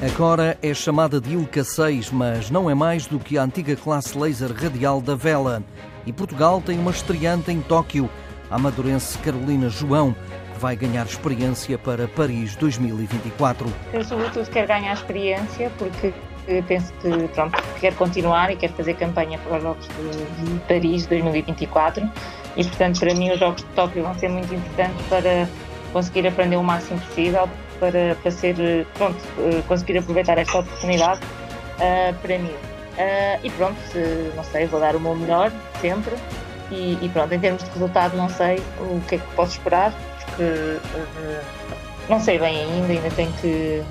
Agora é chamada de Ilka 6, mas não é mais do que a antiga classe laser radial da Vela. E Portugal tem uma estreante em Tóquio, a madurense Carolina João, que vai ganhar experiência para Paris 2024. Eu, sobretudo, quero ganhar experiência porque penso que pronto, quero continuar e quero fazer campanha para os Jogos de Paris 2024 e, portanto, para mim os Jogos de Tóquio vão ser muito importantes para conseguir aprender o máximo possível, para, para ser, pronto, eh, conseguir aproveitar esta oportunidade uh, para mim. Uh, e pronto, não sei, vou dar o meu melhor, sempre. E, e, pronto, em termos de resultado, não sei o que é que posso esperar, porque uh, não sei bem ainda, ainda tenho que,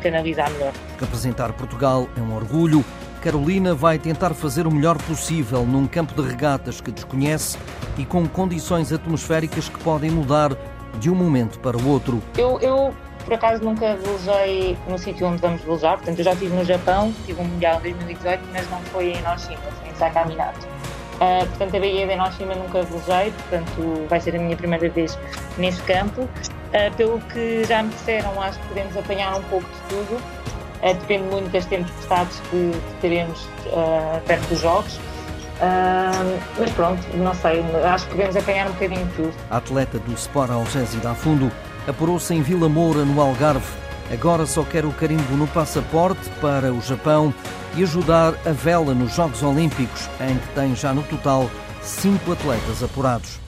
que analisar melhor. Representar Portugal é um orgulho. Carolina vai tentar fazer o melhor possível num campo de regatas que desconhece e com condições atmosféricas que podem mudar de um momento para o outro. Eu, eu por acaso nunca velejei no sítio onde vamos velejar, portanto eu já estive no Japão, tive um Mundial em 2018, mas não foi em Enoshima, foi em Sakaminato. Uh, portanto a Baía de Enoshima nunca velejei, portanto vai ser a minha primeira vez nesse campo. Uh, pelo que já me disseram, acho que podemos apanhar um pouco de tudo. Uh, depende muito das tempestades que, que teremos perto dos jogos. Mas pronto, não sei, acho que podemos apanhar um bocadinho de tudo. A atleta do Sport Algésida a fundo apurou-se em Vila Moura, no Algarve. Agora só quer o carimbo no passaporte para o Japão e ajudar a vela nos Jogos Olímpicos, em que tem já no total cinco atletas apurados.